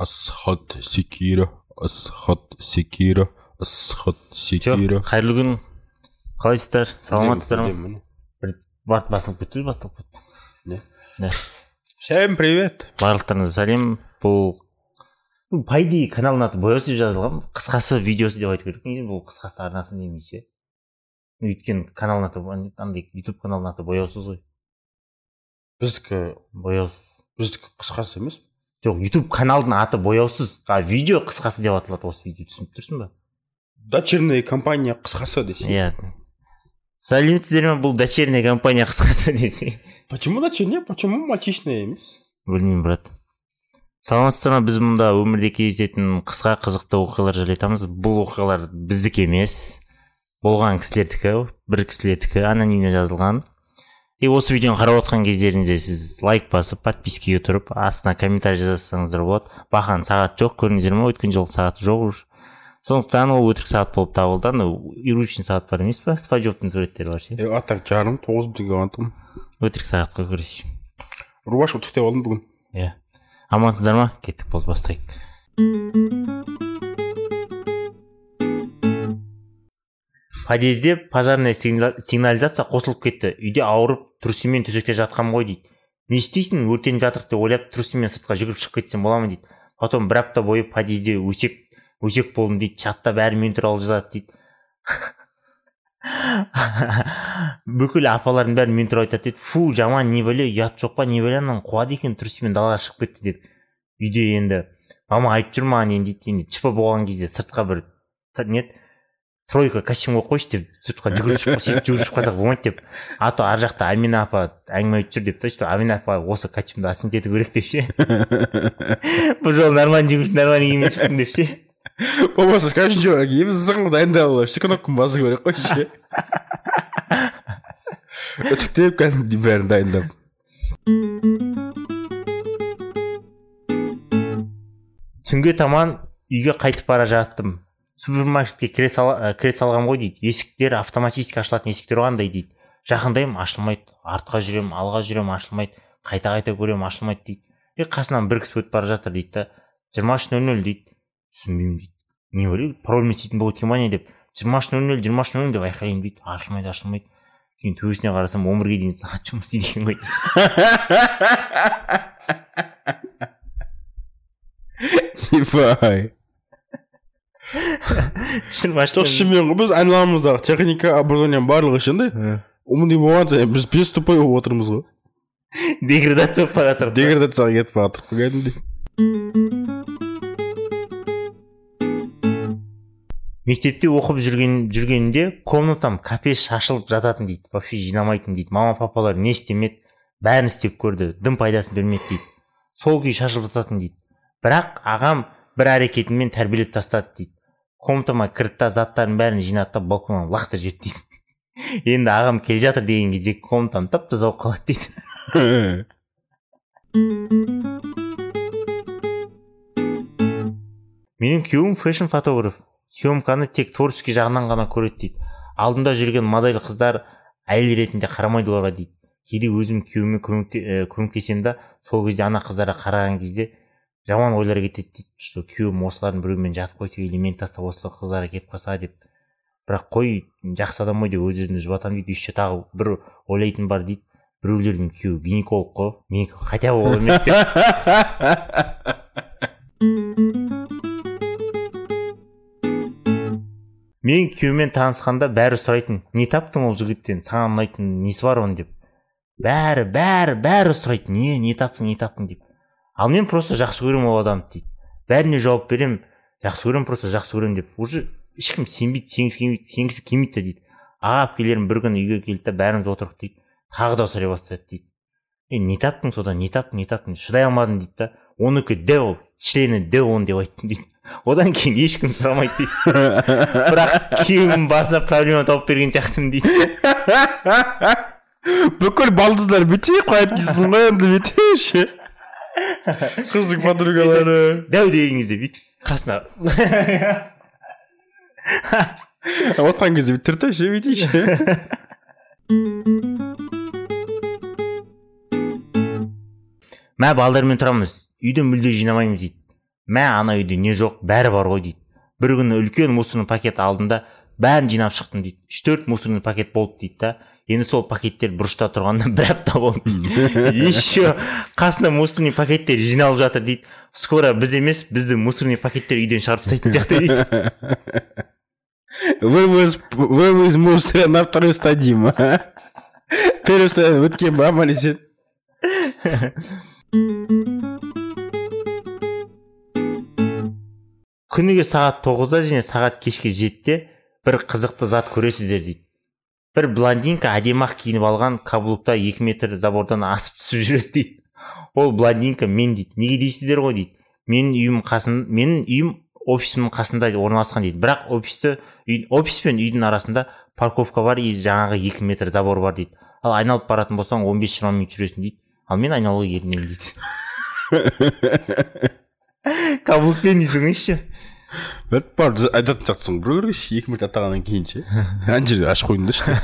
асхат секира асхат секира асхат секира. Қайырлы күн қалайсыздар саламатсыздар ма бір барып басылып кетті басталып кетті. Не? всем привет. Барлықтарыңызға сәлем бұл по идее каналдың аты бояусыз жазылған қысқасы видеосы деп айту керек. Бұл қысқасы арнасы демей ше өйткені каналдың аты андай ютуб каналдың аты бояусыз ғой. Біздікі бояусыз. біздікі қысқасы емес жоқ ютуб каналдың аты бояусыз. А видео қысқасы деп аталады осы видео түсініп тұрсың ба? Дочерняя компания қысқасы десе. Иә. Сәлеметсіздер ме? Бұл дочерняя компания қысқасы десе. Почему дочерняя? Почему мальчишная емес? Білмеймін брат. Саламатсыздар ма? Біз мұнда өмірде кездесетін қысқа қызықты оқиғалар жайлы айтамыз бұл оқиғалар біздікі емес. Болған кісілердікі бір кісілердікі анонимно жазылған. И осы видеоны қарап отқан кездеріңізде сіз лайк басып подпискаға тұрып астына комментарий жазсаңыздар болады. Бақан сағат жоқ көрдіңіздер ма өткен жылы сағаты жоқ уже. Сондықтан ол өтірік сағат болып табылды. Анау иручный сағат бар емес па? Спанчбобтың суреттері бар ше? А так жарым тоғыз бітірге қалған тұғын өтірік сағат қой короче рубашка түктеп алдым бүгін. Иә. Амансыздар ма? Кеттік болды бастайық. Подъезде пожарная сигнал- сигнализация қосылып кетті. Үйде ауырып трусымен төсекте жатқанмын ғой дейді. Не істейсің өртеніп жатыр деп ойлап трусымен сыртқа жүгіріп шығып кетсем бола ма дейді. Потом бір апта бойы подъезде өсек өсек болдым дейді. Чатта бәрі мен туралы жазады дейді. Бүкіл апалардың бәрі мен туралы айтады дейді. Фу жаман не бәле ұят жоқ па не бәле ананы қуады екен трусымен далаға шығып кетті деп. Үйде енді мама айтып жүр маған енді дейді. Енді чп болған кезде сыртқа бір не тройка костюм қойып қойшы деп сыртқа жүгіріп шығып сөйтіп жүгіріп шықпасақ болмайды деп. А то ар жақта амина апа әңгіме айтып жүр деп та что амина апа осы костюмді оценить ету керек деп ше. Бұл жолы нормально жүгіріп нормально киіммен шықтым деп ше. Болмаса костюм киіп зың дайындап ше кнопканы басу керек қой ше. Үтіктеп кәдімгідей бәрін дайындап. Түнге таман үйге қайтып бара жаттым. Супермаркетке кіре, сала, кіре салғам ғой дейді. Есіктер автоматически ашылатын есіктер қандай дейді. Жақындаймын ашылмайды. Артқа жүремін алға жүремін ашылмайды. Қайта қайта көремін ашылмайды дейді. И қасынан бір кісі өтіп бара жатыр дейді да. жиырма үш нөл нөл дейді. Түсінбеймін дейді. Не ойлайды парольмен істейтін болады екен ба не деп. жиырма үш нөл нөл жиырма үш нөл нөл деп айқайлаймын дейді. Ашылмайды ашылмайды. Кейін төбесіне қарасам он бірге дейін сағат жұмыс істейді екен ғой ебай. Жоқ шынымен ғой біз айналамыздағы техника образованияның барлығы ше андай умный болған сайын біз бес тупой болып отырмыз ғой. Деградация болып бара жатыр. Деградацияға кетіп бара жатырмық қой кәдімгідей мектепте оқып жүрген жүргенінде комнатам капец шашылып жататын дейді. Вообще жинамайтын дейді. Мама папалар не істемеді? Бәрін істеп көрді. Дым пайдасын бермеді дейді. Сол күйі шашылып жататын дейді. Бірақ ағам бір әрекетімен тәрбиелеп тастады дейді. Комнатама кірді да заттардың бәрін жинады да балконнан лақтырып жіберді дейді. Енді ағам келе жатыр деген кезде комнатам тап таза болып қалады дейді. Менің күйеуім фэшн фотограф съемканы тек творческий жағынан ғана көреді дейді. Алдында жүрген модель қыздар әйел ретінде қарамайды оларға дейді. Кейде өзім күйеуіме көмекте, көмектесемін да сол кезде ана қыздарға қараған кезде жаман ойлар кетеді дейді что күйеуім осылардың біреуімен жатып қойса или мені тастап осы қыздарға кетіп қалса деп. Бірақ қой жақсы адам ғой деп өз өзімді жұбатамын дейді еще тағы бір ойлайтын бар дейді. Біреулердің күйеуі гинеколог қой менікі хотя бы ол емес деп. Мен күйеуімен танысқанда бәрі сұрайтын не таптың ол жігіттен саған ұнайтын несі бар оның деп. Бәрі бәрі бәрі сұрайды не не таптың не таптың? деп. Ал мен просто жақсы көремін ол адамды дейді. Бәріне жауап беремін жақсы көремін просто жақсы көремін деп. Уже ешкім сенбейді сенгісі келмейді сенгісі келмейді да дейді. Аға әпкелерім бір күні үйге келді да бәріміз отырдық дейді. Тағы да сұрай бастады дейді. Е не таптың содан не таптың не таптың? Шыдай алмадым дейді да. Оныкі д ол члені д он деп айттым дейді. Одан кейін ешкім сұрамайды дейді. Бірақ күйеуімнің басына проблема тауып берген сияқтымын дейді. Бүкіл балдыздар бүйте қояды дейсің ғой енді бүйте ше қыздың подругалары дәу деген кезде бүйтіп қасына отқан кезде бүйтіп тұрды ше бүйте ше мә балдармен тұрамыз үйде мүлде жинамаймыз дейді мә ана үйде не жоқ бәрі бар ғой дейді бір күні үлкен мусорный пакет алдым да бәрін жинап шықтым дейді үш төрт мусорный пакет болды дейді да енді сол пакеттер бұрышта тұрғанда бір апта болды. Дейді еще қасында мусорный пакеттер жиналып жатыр дейді. Скоро біз емес бізді мусорный пакеттер үйден шығарып тастайтын сияқты дейді. Вывоз вывоз мусора на второй ма первый стадия өткен ба аман есен күніге сағат тоғызда және сағат кешке жетіде бір қызықты зат көресіздер дейді. Бір блондинка әдемі ақ киініп алған каблукта екі метр забордан асып түсіп жүреді дейді. Ол блондинка мен дейді. Неге дейсіздер ғой? дейді. Менің үйім қасын менің үйім офисімнің қасында орналасқан дейді. Бірақ офисті үй, офис пен үйдің арасында парковка бар и жаңағы екі метр забор бар дейді. Ал айналып баратын болсаң 15 жиырма минут жүресің дейді. Ал мен айналуға ерінемін дейді. Каблукпен дейсің ғой ше бәлкім барып айтатын сияқтысың біреулерге екі минут аттағаннан кейін ше ана жерде ашып қойыңдаршы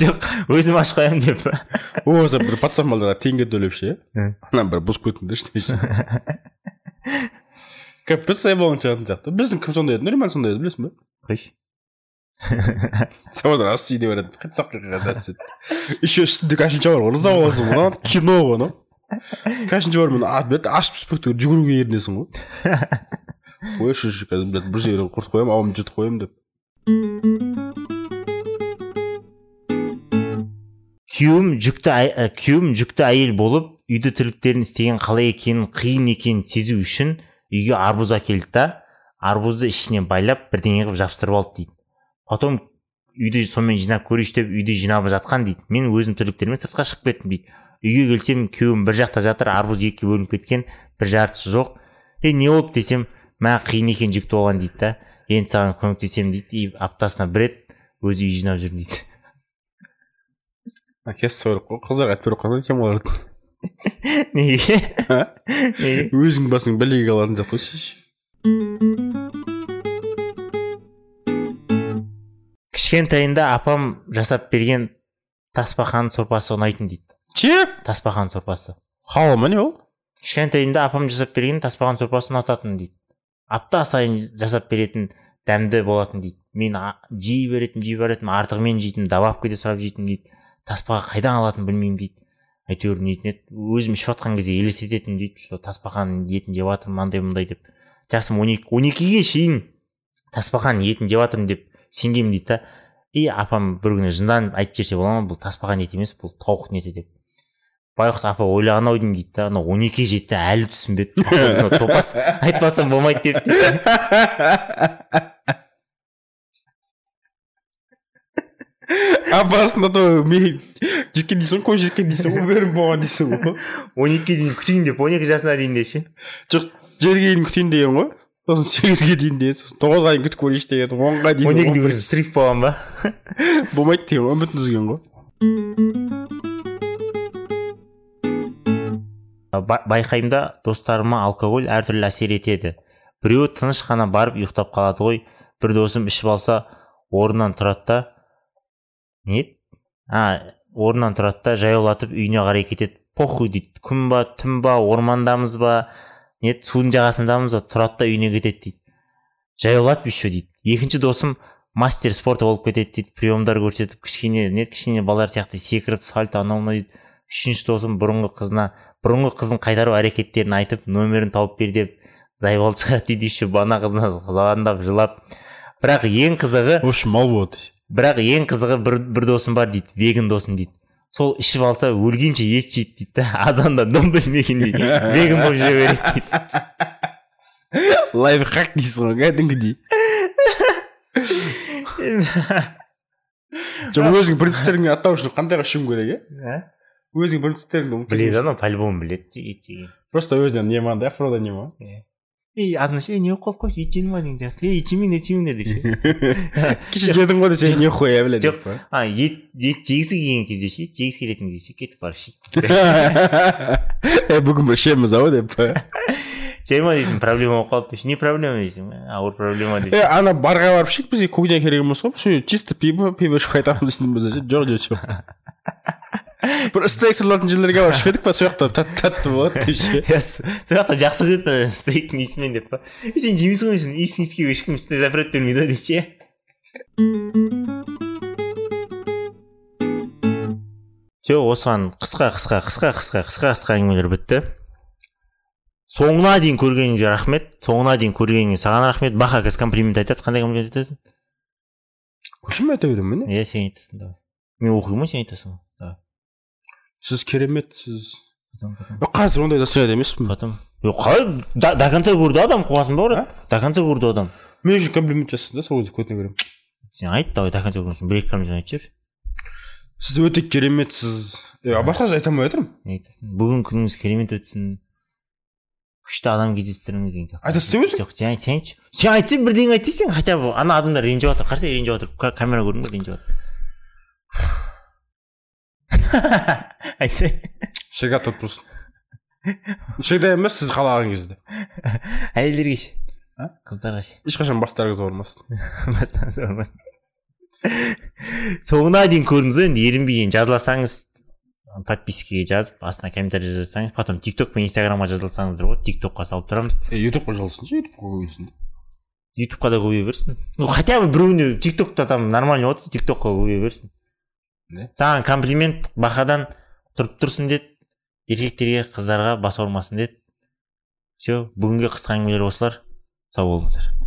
жоқ өзім ашып қоямын деп болмаса бір пацанбалдарға теңге төлеп ше ана бір бұзып кетіңдерші деші капец болған шығатын сияқты біздің кім сондай еді нұрман сондай еді білесің ба қойшы заводдан ас үйде береді қайтсақ еще үстінде кашинча бар ғой риза боласың ғой мына кино ғой анау кашинча бар мен бет ашып түспек түгел жүгіруге ерінесің ғой қойшы қазір бір жерге құртып қоямын ауамды жұтып қоямын деп күйеуім жүкті ә, күйеуім жүкті әйел болып үйді тірліктерін істеген қалай екенін қиын екенін сезу үшін үйге арбуз әкелді да арбузды ішіне байлап бірдеңе қылып жабыстырып алды дейді. Потом үйді сонымен жинап көрейінші деп үйді жинап жатқан дейді. Мен өзім тірліктеріммен сыртқа шығып кеттім дейді. Үйге келсем күйеуім бір жақта жатыр арбуз екіге бөлініп кеткен бір жартысы жоқ. Е не болды десем мә қиын екен жүкті болған дейді да. Енді саған көмектесемін дейді и аптасына бір рет өзі үй жинап жүрмін дейді. Әкесі сойылып қой қыздарға айтып беріп қойған екен олар неге? Неге? Өзің басың бәлеге қалатын сияқты ғой кішкентайында апам жасап берген тасбақан сорпасы ұнайтын дейді. Че? Тасбақан сорпасы. Халал ма не ол? Кішкентайымда апам жасап берген тасбақан сорпасы ұнататын дейді. Апта сайын жасап беретін дәмді болатын дейді. Мен жей беретін жей беретін артығымен жейтінмін добавка сұрап жейтінмін дейді. Тасбақа қайдан алатынын білмеймін дейді. Әйтеуір нетін еді өзім ішіп жатқан кезде елестететінмін дейді. Что тасбақан етін жеп жатырмын мынандай мындай деп. Жасым он екі он екіге шейін тасбақан етін жеп жатырмын деп сенгенмін дейді да. И апам бір күні жынданып айтып жіберсе бола ма? Бұл тасбақан еті емес бұл тауықтың еті деп. Байғұс апа ойлаған ау деймін дейді да. Анау он екіге жетті әлі түсінбеді топас. Айтпасам болмайды деп дейді. апасында да мен жеткен дейсің ғой қой жеткен дейсің ғой бәрін болған дейсің ғой. он екіге дейін күтейін деп он екі жасына дейін деп ше? Жоқ жетіге дейін күтейін деген ғой. Сосын сегізге дейін де сосын. Тоғызға дейін күтіп көрейінші деген онға дейін он екіде уже срыв болған ба? Болмайды деген ғой үмітін үзген ғой. Байқаймын да достарыма алкоголь әртүрлі әсер етеді. Біреуі тыныш қана барып ұйықтап қалады ғой бір досым ішіп алса орнынан тұрады да. Не? А орнынан тұрады да жаяулатып үйіне қарай кетеді. Похуй дейді. Күн ба түн ба ормандамыз ба? Не судың жағасындамыз ба? Тұрады да үйіне кетеді дейді. Жаяулатып еще дейді. Екінші досым мастер спорта болып кетеді дейді. Приемдар көрсетіп кішкене не кішкене балалар сияқты секіріп сальто анау мынау дейді. Үшінші досым бұрынғы қызына бұрынғы қызын қайтару әрекеттерін айтып нөмірін тауып бер деп зайбалды шығарады дейді еще ана қызына звондап жылап. Бірақ ең қызығы в общем мал болады бірақ ең қызығы бір, бір досым бар дейді веган досым дейді. Сол ішіп алса өлгенше ет жейді дейді да азанда дым білмегендей веган болып жүре береді дейді. Лайфхак дейсің ғой кәдімгідей. Жоқ өзің принциптеріңе аттау үшін қандайға ішуің керек иә өзің ұмытып біледі анау по любому біледі ет жеген просто өзінен не ма фрода не ма ей азынаш ей не болып қалды қойшы ет жедің ба деген сияқты ей ет жемеңдер ет жемеңдер ше кеше жедің ғой десе не хуя бля жоқ а ет ет жегісі келген кезде ше жегісі келетін кезде ше кетіп барып ішейді е бүгін бір ішеміз ау деп па жайма дейсің проблема болып қалды не проблема дейсің «Ә, ауыр проблема деп е ана барға барып ішейік бізге кухня керек емес қой чисто пиво пиво ішіп қайтамыз дейтін болса ше жоқ жоқ жоқ бір стейк сырылатын жерлерге барып ішпедік па? Сол жақта тәтті тәтті болады деп ше иә сол жақта жақсы көреді стейктің иісімен деп па? Сен жемейсің ғой сен иісін иіскеуге ешкім запрет бермейді ғой деп ше? Все осыған қысқа қысқа қысқа қысқа қысқа қысқа әңгімелер бітті. Соңына дейін көргеніңізге рахмет. Соңына дейін көргеніңе саған рахмет. Баха қазір комплимент айтады. Қандай комплимент айтасың? Көшім айта беремін міне? Иә сен айтасың давай. Мен оқимын ғой сен айтасың сіз кереметсіз. Қазір ондай настроениеда емеспін потом. Қалай до, конца көрді адам қуасың ба брат до конца көрді адам мен үшін комплимент жасасын да сол кезде көтіне беремін сен айт давай до конца көрген бір екі комплимент айтып жібер. Сіз өте кереметсіз. Е басқа айта алмай жатырмын не айтасың? Бүгін күніңіз керемет өтсін. Күшті адам кездестіріңіз деген сияқты. Айтасың деп жоқ сен айт сен айтшы сен айтсаң бірдеңе айт десең хотя бы ана адамдар ренжіп жатыр қарасай ренжіп жатыр Ка- камера көрдің ба ренжіп жатыр айтсай всегда тут просто всегда емес сіз қалаған кезде. Әйелдерге ше қыздарға ше ешқашан бастарыңыз ауырмасын соңына дейін көрдіңіз ғой енді ерінбей енді жазылсаңыз подпискаға жазып астына комментарий жазсаңыз потом тик ток пен инстаграмға жазылсаңыздар болады тик токқа салып тұрамыз. Ютубқа жазылсыншы ютубқа көбейсін ютубқа да көбейе берсін. Ну хотя бы біреуіне тик токта там нормально отырса тик токқа көбейе берсін. Саған комплимент бахадан тұрып тұрсын деді. Еркектерге қыздарға бас ауырмасын деді. Все бүгінгі қысқа әңгімелер осылар. Сау болыңыздар.